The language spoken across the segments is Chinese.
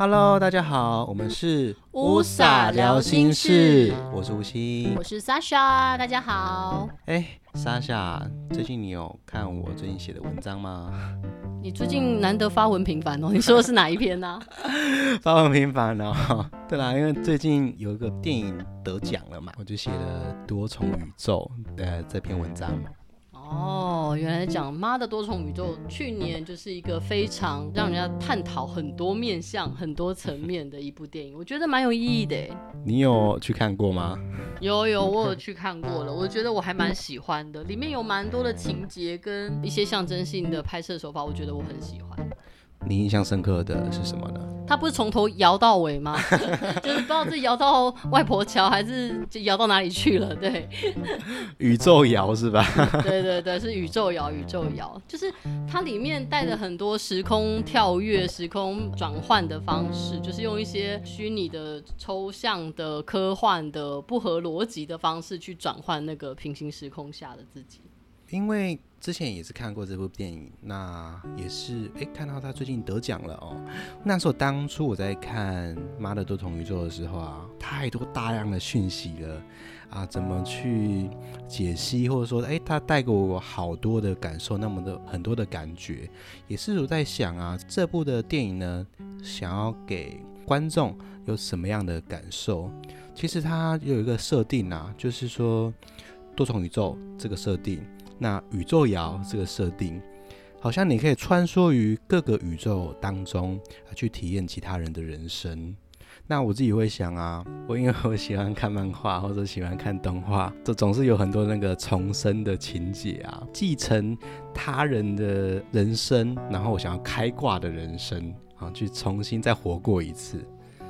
Hello，大家好，我们是乌撒聊心事，我是吴昕，我是 Sasha，大家好。哎，Sasha，最近你有看我最近写的文章吗？你最近难得发文频繁哦，你说的是哪一篇呢、啊？发文频繁哦，对啦，因为最近有一个电影得奖了嘛，我就写了多重宇宙的这篇文章。哦，原来讲妈的多重宇宙，去年就是一个非常让人家探讨很多面向、很多层面的一部电影，我觉得蛮有意义的。你有去看过吗？有有，我有去看过了，我觉得我还蛮喜欢的，里面有蛮多的情节跟一些象征性的拍摄手法，我觉得我很喜欢。你印象深刻的是什么呢？他不是从头摇到尾吗？就是不知道是摇到外婆桥还是就摇到哪里去了。对，宇宙摇是吧？对对对，是宇宙摇，宇宙摇，就是它里面带着很多时空跳跃、时空转换的方式，就是用一些虚拟的、抽象的、科幻的、不合逻辑的方式去转换那个平行时空下的自己。因为之前也是看过这部电影，那也是哎看到他最近得奖了哦。那时候当初我在看《妈的多重宇宙》的时候啊，太多大量的讯息了啊，怎么去解析，或者说哎，他带给我好多的感受，那么的很多的感觉，也是我在想啊，这部的电影呢，想要给观众有什么样的感受？其实它有一个设定啊，就是说多重宇宙这个设定。那宇宙摇这个设定，好像你可以穿梭于各个宇宙当中啊，去体验其他人的人生。那我自己会想啊，我因为我喜欢看漫画 或者喜欢看动画，这总是有很多那个重生的情节啊，继承他人的人生，然后我想要开挂的人生啊，去重新再活过一次。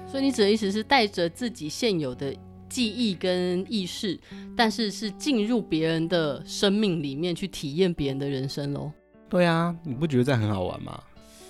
所以你指的意思是带着自己现有的。记忆跟意识，但是是进入别人的生命里面去体验别人的人生喽。对啊，你不觉得这样很好玩吗？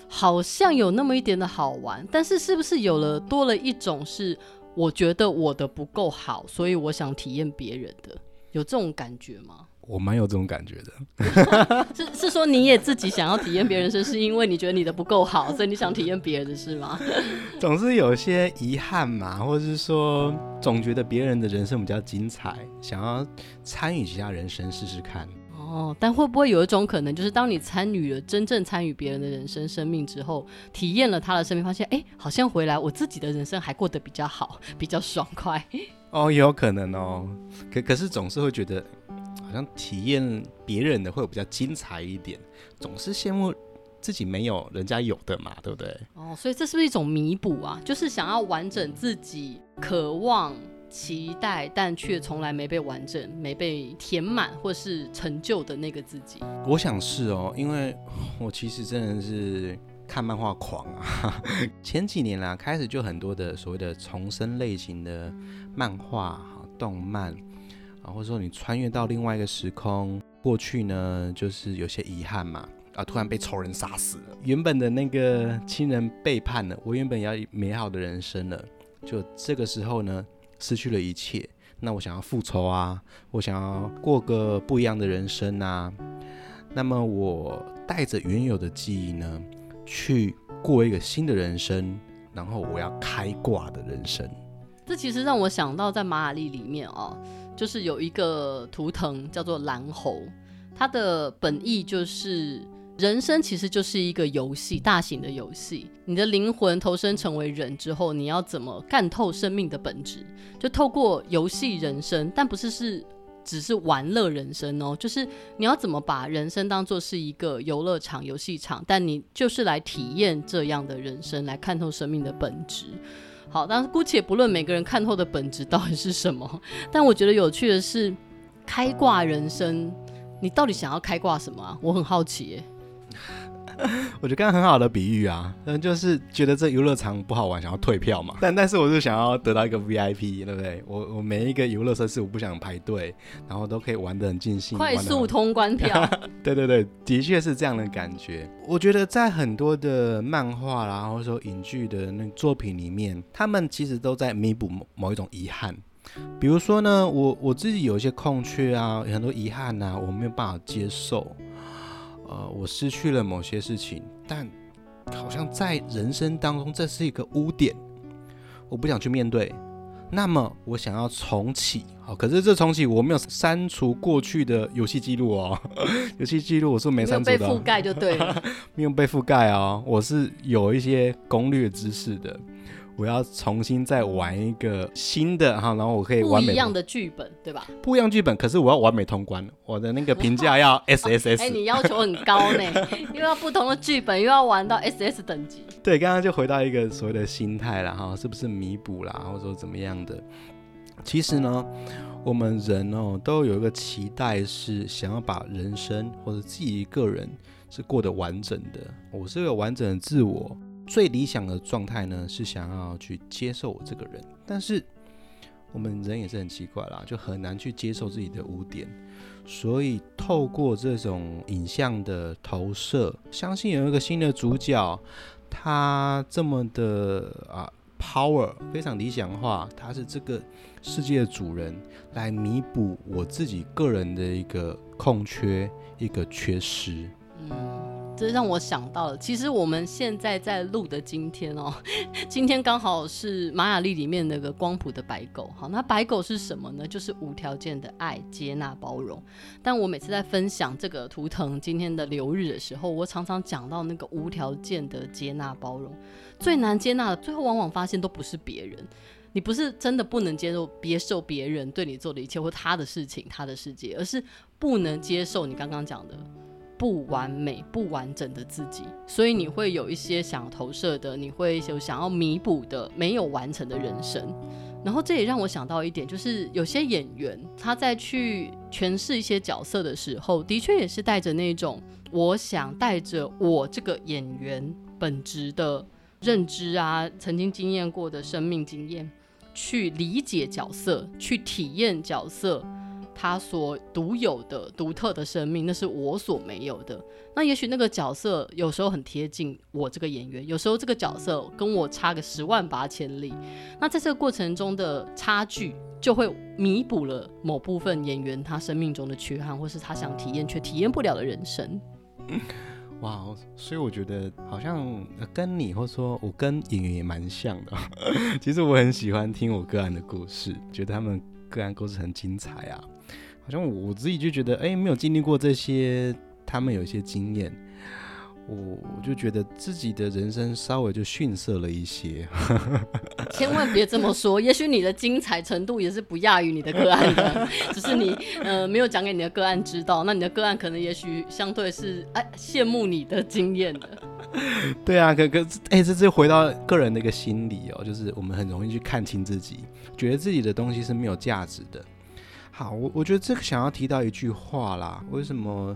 好像有那么一点的好玩，但是是不是有了多了一种是我觉得我的不够好，所以我想体验别人的，有这种感觉吗？我蛮有这种感觉的，是是说你也自己想要体验别人生，是因为你觉得你的不够好，所以你想体验别人的是吗？总是有些遗憾嘛，或者是说总觉得别人的人生比较精彩，想要参与其他人生试试看。哦，但会不会有一种可能，就是当你参与了真正参与别人的人生生命之后，体验了他的生命，发现哎，好像回来我自己的人生还过得比较好，比较爽快。哦，有可能哦，可可是总是会觉得。好像体验别人的会有比较精彩一点，总是羡慕自己没有人家有的嘛，对不对？哦，所以这是不是一种弥补啊？就是想要完整自己渴望、期待，但却从来没被完整、没被填满或是成就的那个自己。我想是哦，因为我其实真的是看漫画狂啊，前几年啦，开始就很多的所谓的重生类型的漫画、动漫。或者说你穿越到另外一个时空，过去呢，就是有些遗憾嘛，啊，突然被仇人杀死了，原本的那个亲人背叛了，我原本要美好的人生了，就这个时候呢，失去了一切，那我想要复仇啊，我想要过个不一样的人生啊，那么我带着原有的记忆呢，去过一个新的人生，然后我要开挂的人生。这其实让我想到在马雅历里面哦。就是有一个图腾叫做蓝猴，它的本意就是人生其实就是一个游戏，大型的游戏。你的灵魂投身成为人之后，你要怎么干透生命的本质？就透过游戏人生，但不是是只是玩乐人生哦，就是你要怎么把人生当作是一个游乐场、游戏场，但你就是来体验这样的人生，来看透生命的本质。好，但是姑且不论每个人看透的本质到底是什么，但我觉得有趣的是，开挂人生，你到底想要开挂什么啊？我很好奇耶。我觉得刚刚很好的比喻啊，嗯，就是觉得这游乐场不好玩，想要退票嘛。但但是我就想要得到一个 VIP，对不对？我我每一个游乐设施我不想排队，然后都可以玩得很尽兴，快速通关票。对对对，的确是这样的感觉。我觉得在很多的漫画啦，或者说影剧的那作品里面，他们其实都在弥补某某一种遗憾。比如说呢，我我自己有一些空缺啊，有很多遗憾啊，我没有办法接受。呃，我失去了某些事情，但好像在人生当中这是一个污点，我不想去面对。那么我想要重启，好，可是这重启我没有删除过去的游戏记录哦，游戏记录我是没删除的，没有被覆盖就对了，没有被覆盖哦，我是有一些攻略知识的。我要重新再玩一个新的哈，然后我可以完美不一样的剧本，对吧？不一样剧本，可是我要完美通关，我的那个评价要 S S S。哎，你要求很高呢，又要不同的剧本，又要玩到 S S 等级。对，刚刚就回到一个所谓的心态了哈，是不是弥补啦，或者说怎么样的？其实呢，我们人哦都有一个期待，是想要把人生或者自己一个人是过得完整的。我是个完整的自我。最理想的状态呢，是想要去接受我这个人，但是我们人也是很奇怪啦，就很难去接受自己的污点，所以透过这种影像的投射，相信有一个新的主角，他这么的啊 power 非常理想化，他是这个世界的主人，来弥补我自己个人的一个空缺，一个缺失。嗯。这让我想到了，其实我们现在在录的今天哦，今天刚好是玛雅历里面那个光谱的白狗。好，那白狗是什么呢？就是无条件的爱、接纳、包容。但我每次在分享这个图腾今天的流日的时候，我常常讲到那个无条件的接纳、包容。最难接纳的，最后往往发现都不是别人，你不是真的不能接受、接受别人对你做的一切或他的事情、他的世界，而是不能接受你刚刚讲的。不完美、不完整的自己，所以你会有一些想投射的，你会有想要弥补的没有完成的人生。然后这也让我想到一点，就是有些演员他在去诠释一些角色的时候，的确也是带着那种我想带着我这个演员本质的认知啊，曾经经验过的生命经验，去理解角色，去体验角色。他所独有的、独特的生命，那是我所没有的。那也许那个角色有时候很贴近我这个演员，有时候这个角色跟我差个十万八千里。那在这个过程中的差距，就会弥补了某部分演员他生命中的缺憾，或是他想体验却体验不了的人生。哇，所以我觉得好像跟你，或说我跟演员也蛮像的。其实我很喜欢听我个案的故事，觉得他们个案故事很精彩啊。好像我自己就觉得，哎、欸，没有经历过这些，他们有一些经验，我我就觉得自己的人生稍微就逊色了一些。千万别这么说，也许你的精彩程度也是不亚于你的个案的，只是你呃没有讲给你的个案知道。那你的个案可能也许相对是哎羡慕你的经验的。对啊，可可哎，这这回到个人的一个心理哦，就是我们很容易去看清自己，觉得自己的东西是没有价值的。好，我我觉得这个想要提到一句话啦，为什么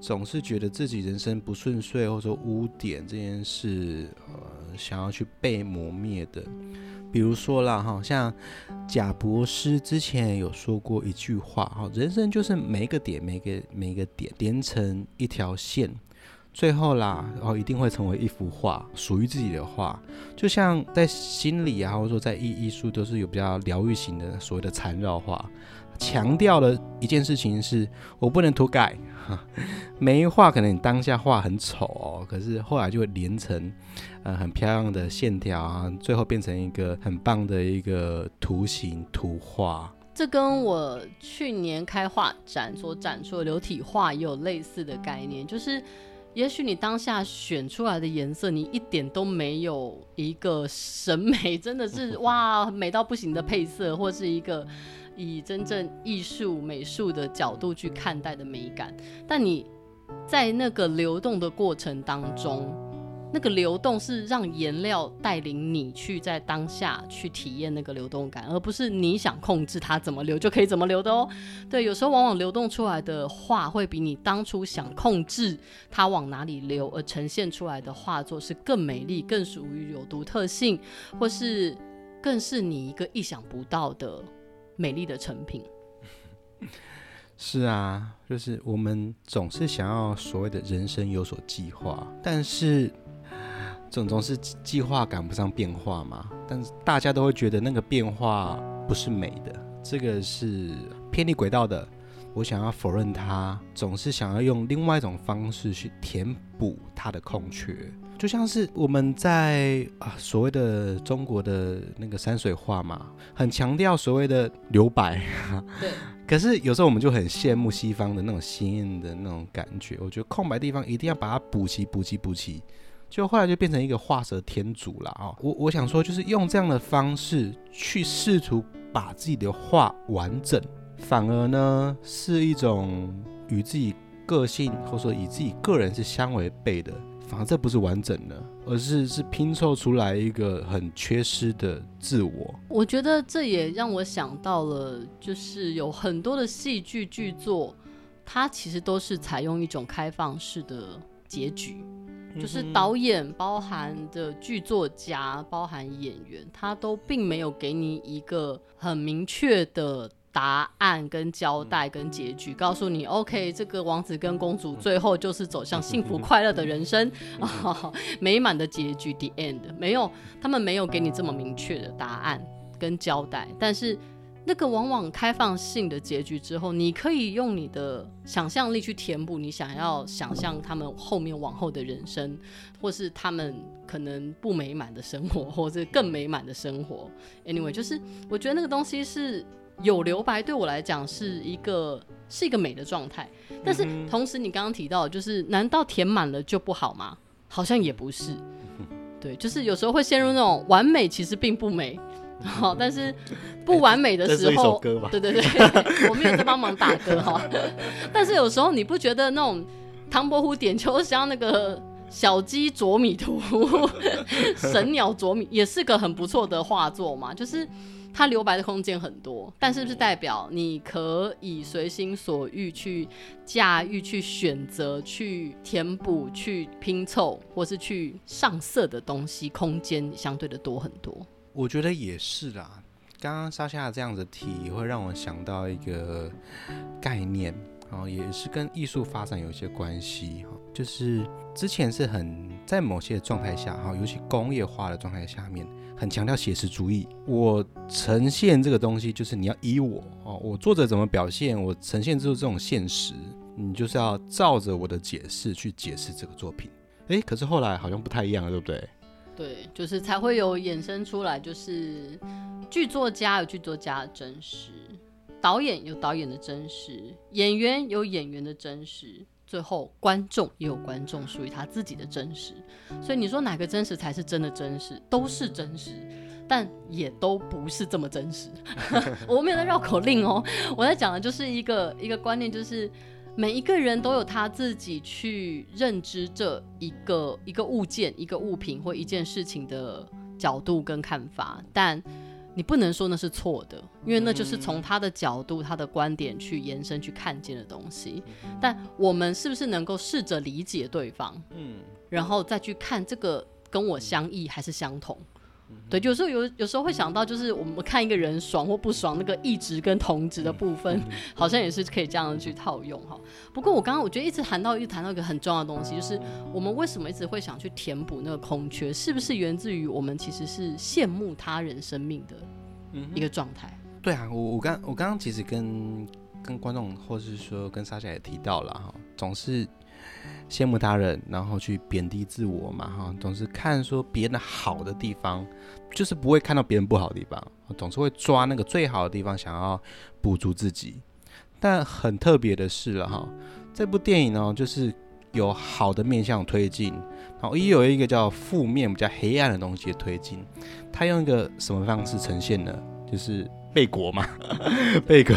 总是觉得自己人生不顺遂，或者说污点这件事，呃，想要去被磨灭的？比如说啦，哈，像贾博士之前有说过一句话，哈，人生就是每一个点，每个每一个点连成一条线，最后啦，然后一定会成为一幅画，属于自己的画。就像在心理啊，或者说在艺艺术，都是有比较疗愈型的所谓的缠绕画。强调的一件事情是，我不能涂改。每一画可能你当下画很丑哦，可是后来就会连成，呃，很漂亮的线条啊，最后变成一个很棒的一个图形图画。这跟我去年开画展所展出的流体画也有类似的概念，就是也许你当下选出来的颜色，你一点都没有一个审美，真的是哇美到不行的配色，或是一个。以真正艺术美术的角度去看待的美感，但你在那个流动的过程当中，那个流动是让颜料带领你去在当下去体验那个流动感，而不是你想控制它怎么流就可以怎么流的哦。对，有时候往往流动出来的画会比你当初想控制它往哪里流而呈现出来的画作是更美丽、更属于有独特性，或是更是你一个意想不到的。美丽的成品，是啊，就是我们总是想要所谓的人生有所计划，但是总总是计划赶不上变化嘛。但是大家都会觉得那个变化不是美的，这个是偏离轨道的。我想要否认它，总是想要用另外一种方式去填补它的空缺。就像是我们在啊所谓的中国的那个山水画嘛，很强调所谓的留白。对。可是有时候我们就很羡慕西方的那种鲜艳的那种感觉，我觉得空白地方一定要把它补齐、补齐、补齐，就后来就变成一个画蛇添足了啊！我我想说，就是用这样的方式去试图把自己的画完整，反而呢是一种与自己个性或者说与自己个人是相违背的。反而这不是完整的，而是是拼凑出来一个很缺失的自我。我觉得这也让我想到了，就是有很多的戏剧剧作，它其实都是采用一种开放式的结局，就是导演、包含的剧作家、包含演员，他都并没有给你一个很明确的。答案跟交代跟结局，告诉你，OK，这个王子跟公主最后就是走向幸福快乐的人生，哦、美满的结局，the end。没有，他们没有给你这么明确的答案跟交代。但是那个往往开放性的结局之后，你可以用你的想象力去填补你想要想象他们后面往后的人生，或是他们可能不美满的生活，或是更美满的生活。Anyway，就是我觉得那个东西是。有留白对我来讲是一个是一个美的状态，但是同时你刚刚提到，就是难道填满了就不好吗？好像也不是，对，就是有时候会陷入那种完美其实并不美，好，但是不完美的时候，对对对，我没有在帮忙打歌哈，但是有时候你不觉得那种唐伯虎点秋香那个小鸡啄米图、神鸟啄米也是个很不错的画作嘛，就是。它留白的空间很多，但是不是代表你可以随心所欲去驾驭、去选择、去填补、去拼凑，或是去上色的东西，空间相对的多很多？我觉得也是啦。刚刚莎夏这样子提，会让我想到一个概念，然后也是跟艺术发展有一些关系哈，就是之前是很在某些状态下哈，尤其工业化的状态下面。很强调写实主义，我呈现这个东西就是你要依我哦，我作者怎么表现，我呈现出这种现实，你就是要照着我的解释去解释这个作品。诶，可是后来好像不太一样了，对不对？对，就是才会有衍生出来，就是剧作家有剧作家的真实，导演有导演的真实，演员有演员的真实。最后，观众也有观众属于他自己的真实，所以你说哪个真实才是真的真实？都是真实，但也都不是这么真实。我没有在绕口令哦，我在讲的就是一个一个观念，就是每一个人都有他自己去认知这一个一个物件、一个物品或一件事情的角度跟看法，但。你不能说那是错的，因为那就是从他的角度、他的观点去延伸、去看见的东西。但我们是不是能够试着理解对方，嗯，然后再去看这个跟我相异还是相同？对，有时候有有时候会想到，就是我们看一个人爽或不爽，那个异质跟同值的部分，好像也是可以这样去套用哈。不过我刚刚我觉得一直谈到，一直谈到一个很重要的东西，就是我们为什么一直会想去填补那个空缺，是不是源自于我们其实是羡慕他人生命的一个状态？对啊，我我刚我刚刚其实跟跟观众或是说跟莎莎也提到了哈，总是。羡慕他人，然后去贬低自我嘛，哈，总是看说别人好的地方，就是不会看到别人不好的地方，总是会抓那个最好的地方，想要补足自己。但很特别的是了哈，这部电影呢，就是有好的面向推进，然后也有一个叫负面、比较黑暗的东西的推进。他用一个什么方式呈现呢？就是贝果嘛，贝果，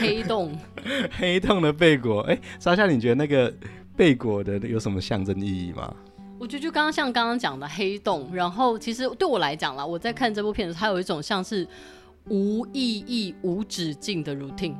黑洞，黑洞的贝果。哎，莎夏，你觉得那个？贝果的有什么象征意义吗？我觉得就刚刚像刚刚讲的黑洞，然后其实对我来讲啦，我在看这部片的时候，它有一种像是无意义、无止境的 routine。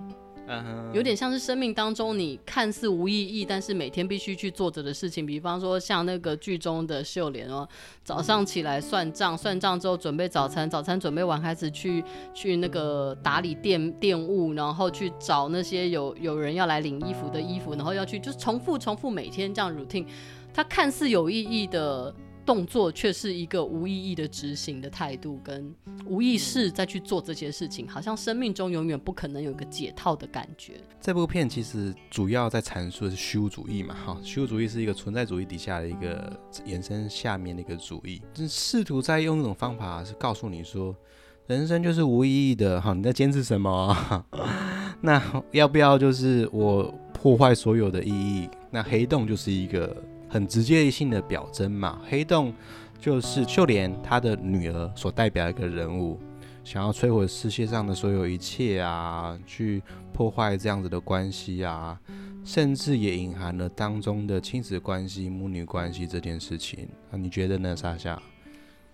有点像是生命当中你看似无意义，但是每天必须去做着的事情。比方说像那个剧中的秀莲哦，早上起来算账，算账之后准备早餐，早餐准备完开始去去那个打理店店务，然后去找那些有有人要来领衣服的衣服，然后要去就是重复重复每天这样 routine。它看似有意义的动作却是一个无意义的执行的态度，跟无意识再去做这些事情，好像生命中永远不可能有一个解套的感觉。这部片其实主要在阐述的是虚无主义嘛，哈，虚无主义是一个存在主义底下的一个延伸下面的一个主义，就试图在用一种方法是告诉你说，人生就是无意义的，哈，你在坚持什么？那要不要就是我破坏所有的意义？那黑洞就是一个。很直接性的表征嘛，黑洞就是秀莲她的女儿所代表一个人物，想要摧毁世界上的所有一切啊，去破坏这样子的关系啊，甚至也隐含了当中的亲子关系、母女关系这件事情啊，你觉得呢，莎夏？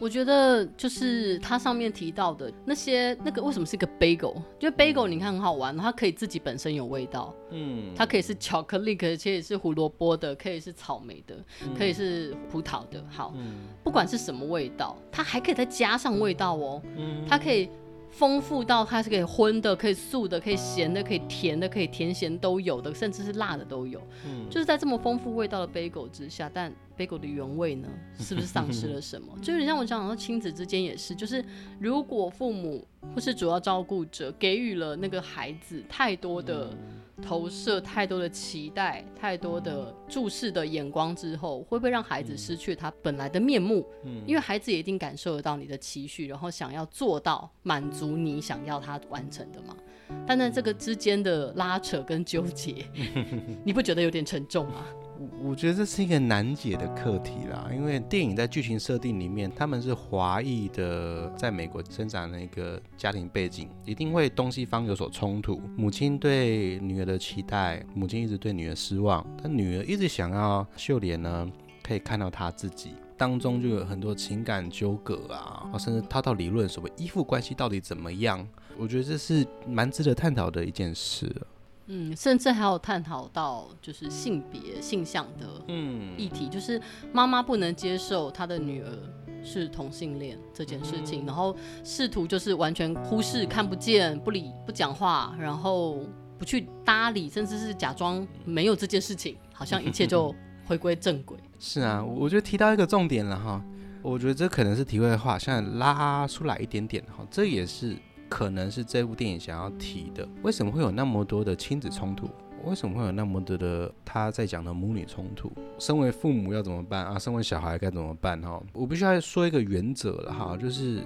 我觉得就是它上面提到的那些那个为什么是一个 bagel？因为 bagel 你看很好玩，它可以自己本身有味道，嗯，它可以是巧克力，可以是胡萝卜的，可以是草莓的，可以是葡萄的。好，不管是什么味道，它还可以再加上味道哦，它可以。丰富到它是可以荤的，可以素的，可以咸的，可以甜的，可以甜咸都有的，甚至是辣的都有。嗯，就是在这么丰富味道的 bagel 之下，但 bagel 的原味呢，是不是丧失了什么？就有点像我讲到亲子之间也是，就是如果父母或是主要照顾者给予了那个孩子太多的。投射太多的期待，太多的注视的眼光之后，会不会让孩子失去他本来的面目？嗯，因为孩子也一定感受得到你的期许，然后想要做到满足你想要他完成的嘛。但在这个之间的拉扯跟纠结，你不觉得有点沉重吗？我觉得这是一个难解的课题啦，因为电影在剧情设定里面，他们是华裔的，在美国生长的一个家庭背景，一定会东西方有所冲突。母亲对女儿的期待，母亲一直对女儿失望，但女儿一直想要秀莲呢，可以看到她自己，当中就有很多情感纠葛啊，甚至套套理论，所谓依附关系到底怎么样？我觉得这是蛮值得探讨的一件事。嗯，甚至还有探讨到就是性别性向的议题，嗯、就是妈妈不能接受她的女儿是同性恋这件事情，嗯、然后试图就是完全忽视、看不见、不理、不讲话，然后不去搭理，甚至是假装没有这件事情，好像一切就回归正轨。是啊，我觉得提到一个重点了哈，我觉得这可能是体会的话，现在拉出来一点点哈，这也是。可能是这部电影想要提的，为什么会有那么多的亲子冲突？为什么会有那么多的他在讲的母女冲突？身为父母要怎么办啊？身为小孩该怎么办？哈，我必须要说一个原则了哈，就是。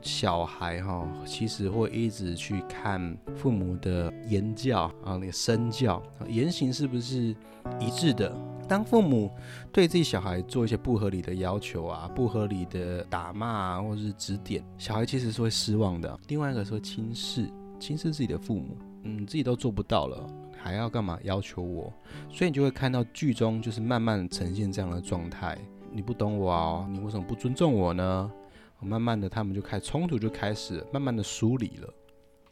小孩哈，其实会一直去看父母的言教啊，那个身教言行是不是一致的？当父母对自己小孩做一些不合理的要求啊，不合理的打骂啊，或者是指点，小孩其实是会失望的。另外一个说轻视，轻视自己的父母，嗯，自己都做不到了，还要干嘛要求我？所以你就会看到剧中就是慢慢呈现这样的状态。你不懂我哦，你为什么不尊重我呢？慢慢的，他们就开冲突，就开始慢慢的疏离了。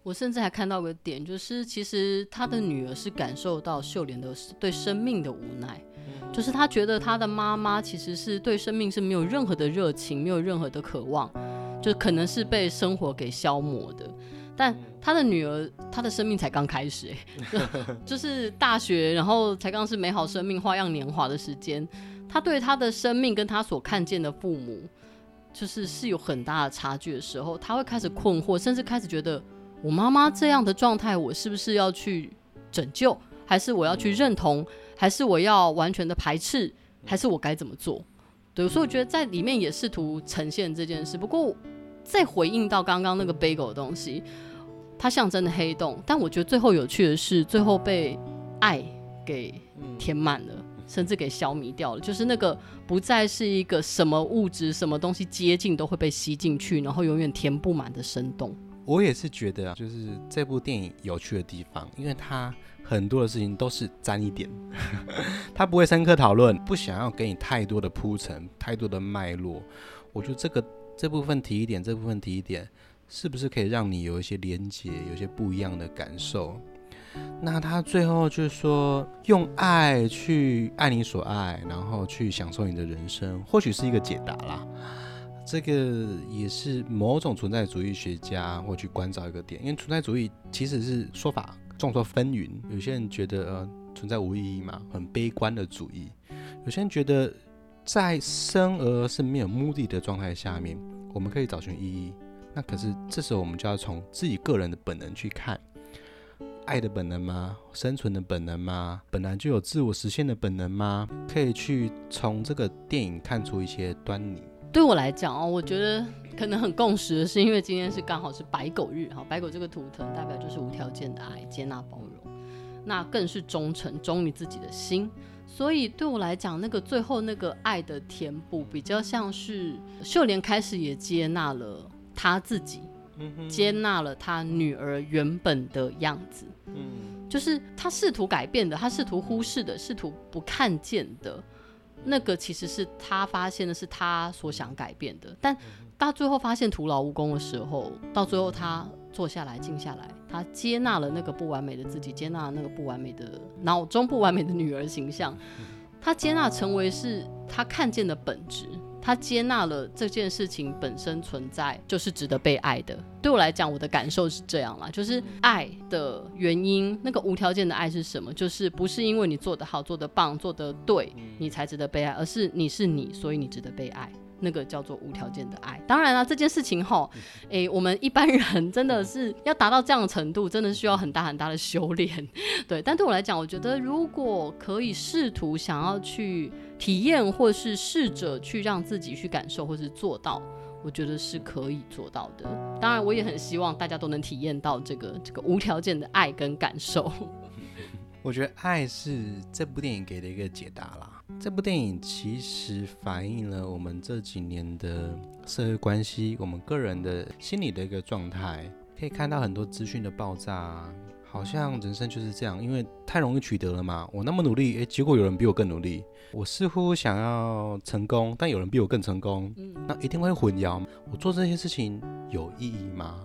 我甚至还看到个点，就是其实他的女儿是感受到秀莲的对生命的无奈，就是他觉得他的妈妈其实是对生命是没有任何的热情，没有任何的渴望，就可能是被生活给消磨的。但他的女儿，她的生命才刚开始，哎，就是大学，然后才刚是美好生命、花样年华的时间。他对他的生命跟他所看见的父母。就是是有很大的差距的时候，他会开始困惑，甚至开始觉得我妈妈这样的状态，我是不是要去拯救，还是我要去认同，还是我要完全的排斥，还是我该怎么做？对，所以我觉得在里面也试图呈现这件事。不过再回应到刚刚那个 bagel 的东西，它象征的黑洞，但我觉得最后有趣的是，最后被爱给填满了。甚至给消弭掉了，就是那个不再是一个什么物质、什么东西接近都会被吸进去，然后永远填不满的深洞。我也是觉得，就是这部电影有趣的地方，因为它很多的事情都是沾一点，它不会深刻讨论，不想要给你太多的铺陈、太多的脉络。我觉得这个这部分提一点，这部分提一点，是不是可以让你有一些连接，有些不一样的感受？那他最后就是说，用爱去爱你所爱，然后去享受你的人生，或许是一个解答啦。这个也是某种存在主义学家会去关照一个点，因为存在主义其实是说法众说纷纭。有些人觉得存在无意义嘛，很悲观的主义；有些人觉得在生而是没有目的的状态下面，我们可以找寻意义。那可是这时候我们就要从自己个人的本能去看，爱的本能吗？生存的本能吗？本来就有自我实现的本能吗？可以去从这个电影看出一些端倪。对我来讲哦，我觉得可能很共识的是，因为今天是刚好是白狗日哈，白狗这个图腾代表就是无条件的爱、接纳、包容，那更是忠诚，忠于自己的心。所以对我来讲，那个最后那个爱的填补，比较像是秀莲开始也接纳了他自己，接纳了他女儿原本的样子，嗯就是他试图改变的，他试图忽视的，试图不看见的。那个其实是他发现的，是他所想改变的，但到最后发现徒劳无功的时候，到最后他坐下来，静下来，他接纳了那个不完美的自己，接纳了那个不完美的脑中不完美的女儿形象，他接纳成为是他看见的本质。他接纳了这件事情本身存在，就是值得被爱的。对我来讲，我的感受是这样啦，就是爱的原因，那个无条件的爱是什么？就是不是因为你做得好、做得棒、做得对，你才值得被爱，而是你是你，所以你值得被爱。那个叫做无条件的爱。当然了，这件事情哈，诶、欸，我们一般人真的是要达到这样的程度，真的需要很大很大的修炼。对，但对我来讲，我觉得如果可以试图想要去体验，或是试着去让自己去感受，或是做到，我觉得是可以做到的。当然，我也很希望大家都能体验到这个这个无条件的爱跟感受。我觉得爱是这部电影给的一个解答啦。这部电影其实反映了我们这几年的社会关系，我们个人的心理的一个状态。可以看到很多资讯的爆炸，好像人生就是这样，因为太容易取得了嘛。我那么努力，诶，结果有人比我更努力。我似乎想要成功，但有人比我更成功，那一定会混淆。我做这些事情有意义吗？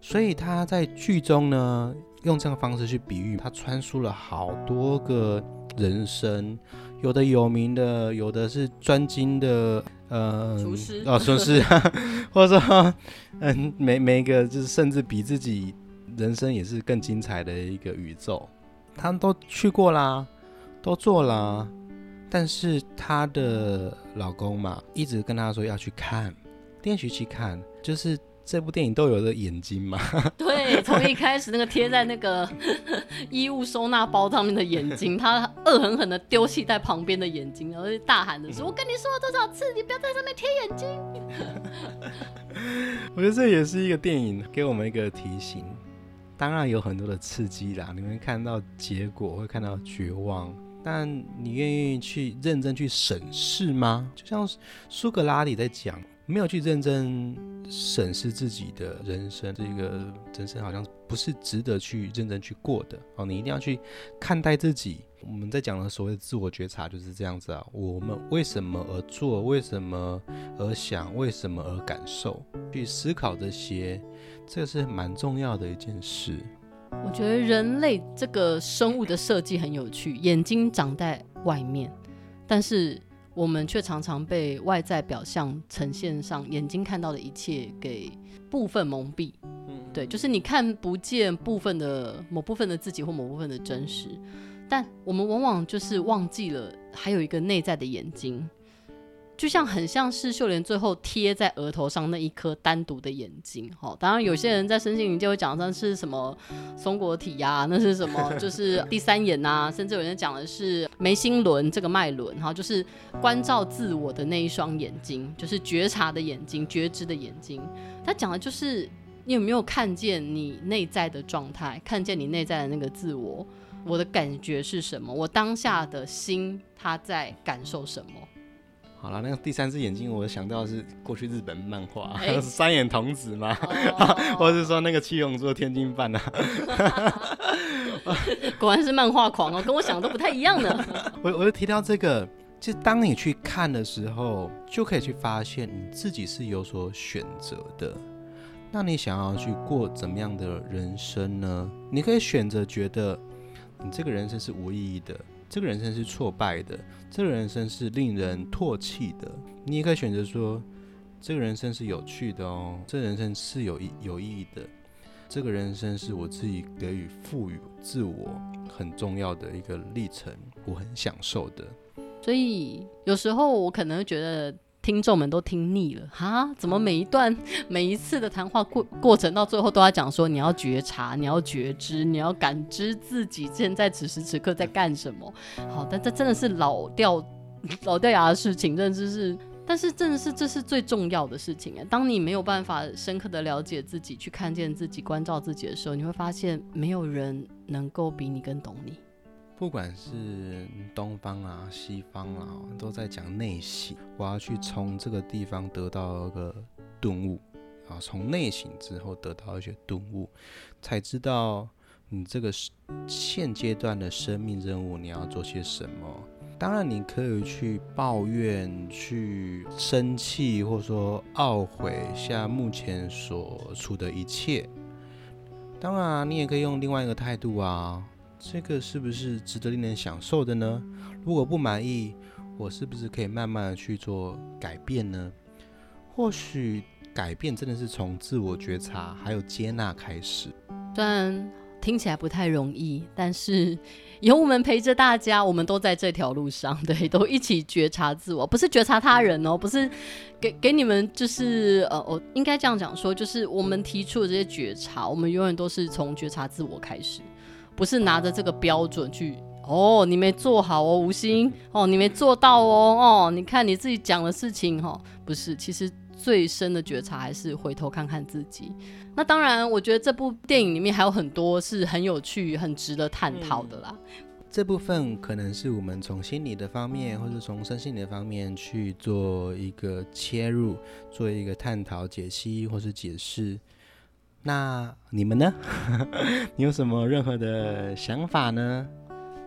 所以他在剧中呢，用这样的方式去比喻，他穿梭了好多个人生。有的有名的，有的是专精的，呃，厨师哦，厨师，或者说，嗯，每每一个就是甚至比自己人生也是更精彩的一个宇宙，他们都去过啦，都做啦，但是她的老公嘛，一直跟她说要去看，电视去看，就是。这部电影都有的眼睛嘛？对，从一开始那个贴在那个 衣物收纳包上面的眼睛，他恶狠狠的丢弃在旁边的眼睛，然后就大喊的说：“我跟你说了多少次，你不要在上面贴眼睛。”我觉得这也是一个电影给我们一个提醒。当然有很多的刺激啦，你会看到结果，会看到绝望，但你愿意去认真去审视吗？就像苏格拉底在讲。没有去认真审视自己的人生，这个人生好像不是值得去认真去过的哦。你一定要去看待自己。我们在讲的所谓的自我觉察就是这样子啊。我们为什么而做？为什么而想？为什么而感受？去思考这些，这是蛮重要的一件事。我觉得人类这个生物的设计很有趣，眼睛长在外面，但是。我们却常常被外在表象呈现上眼睛看到的一切给部分蒙蔽，嗯，对，就是你看不见部分的某部分的自己或某部分的真实，但我们往往就是忘记了还有一个内在的眼睛。就像很像是秀莲最后贴在额头上那一颗单独的眼睛，哈，当然有些人在身心灵就会讲那是什么松果体呀、啊，那是什么 就是第三眼呐、啊，甚至有人讲的是眉心轮这个脉轮，哈，就是关照自我的那一双眼睛，就是觉察的眼睛，觉知的眼睛。他讲的就是你有没有看见你内在的状态，看见你内在的那个自我，我的感觉是什么？我当下的心他在感受什么？好了，那个第三只眼睛，我想到的是过去日本漫画，欸、三眼童子嘛，哦、或者是说那个七龙珠的天津饭啊。果然是漫画狂哦，跟我想的都不太一样呢。我我就提到这个，就当你去看的时候，就可以去发现你自己是有所选择的。那你想要去过怎么样的人生呢？你可以选择觉得你这个人生是无意义的。这个人生是挫败的，这个人生是令人唾弃的。你也可以选择说，这个人生是有趣的哦，这个人生是有意有意义的，这个人生是我自己给予赋予自我很重要的一个历程，我很享受的。所以有时候我可能觉得听众们都听腻了哈，怎么每一段每一次的谈话过过程到最后都要讲说你要觉察，你要觉知，你要感知自己现在此时此刻在干什么。好，但这真的是老掉 老掉牙的事情，真的是。但是真的是这是最重要的事情哎！当你没有办法深刻的了解自己，去看见自己，关照自己的时候，你会发现没有人能够比你更懂你。不管是东方啊、西方啊，都在讲内省。我要去从这个地方得到一个顿悟啊，从内省之后得到一些顿悟，才知道你这个现阶段的生命任务你要做些什么。当然，你可以去抱怨、去生气，或者说懊悔下目前所处的一切。当然，你也可以用另外一个态度啊，这个是不是值得令人享受的呢？如果不满意，我是不是可以慢慢的去做改变呢？或许改变真的是从自我觉察还有接纳开始。虽然听起来不太容易，但是。有我们陪着大家，我们都在这条路上，对，都一起觉察自我，不是觉察他人哦，不是给给你们，就是呃，我应该这样讲说，就是我们提出的这些觉察，我们永远都是从觉察自我开始，不是拿着这个标准去，哦，你没做好哦，吴昕，哦，你没做到哦，哦，你看你自己讲的事情，哈、哦，不是，其实。最深的觉察还是回头看看自己。那当然，我觉得这部电影里面还有很多是很有趣、很值得探讨的啦。嗯，这部分可能是我们从心理的方面，或者从身心的方面去做一个切入，做一个探讨、解析或是解释。那你们呢？你有什么任何的想法呢？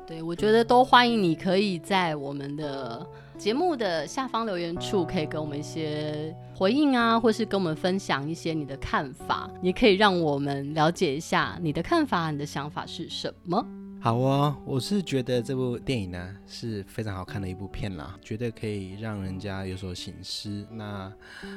对，我觉得都欢迎，你可以在我们的。节目的下方留言处可以给我们一些回应啊，或是跟我们分享一些你的看法，也可以让我们了解一下你的看法、你的想法是什么。好哦，我是觉得这部电影呢是非常好看的一部片啦，绝对可以让人家有所醒思，那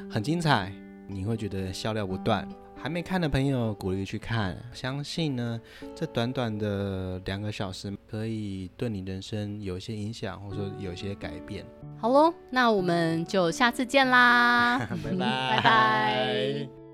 很精彩，你会觉得笑料不断。还没看的朋友，鼓励去看。相信呢，这短短的两个小时可以对你人生有一些影响，或者说有一些改变。好喽，那我们就下次见啦，拜拜，拜拜。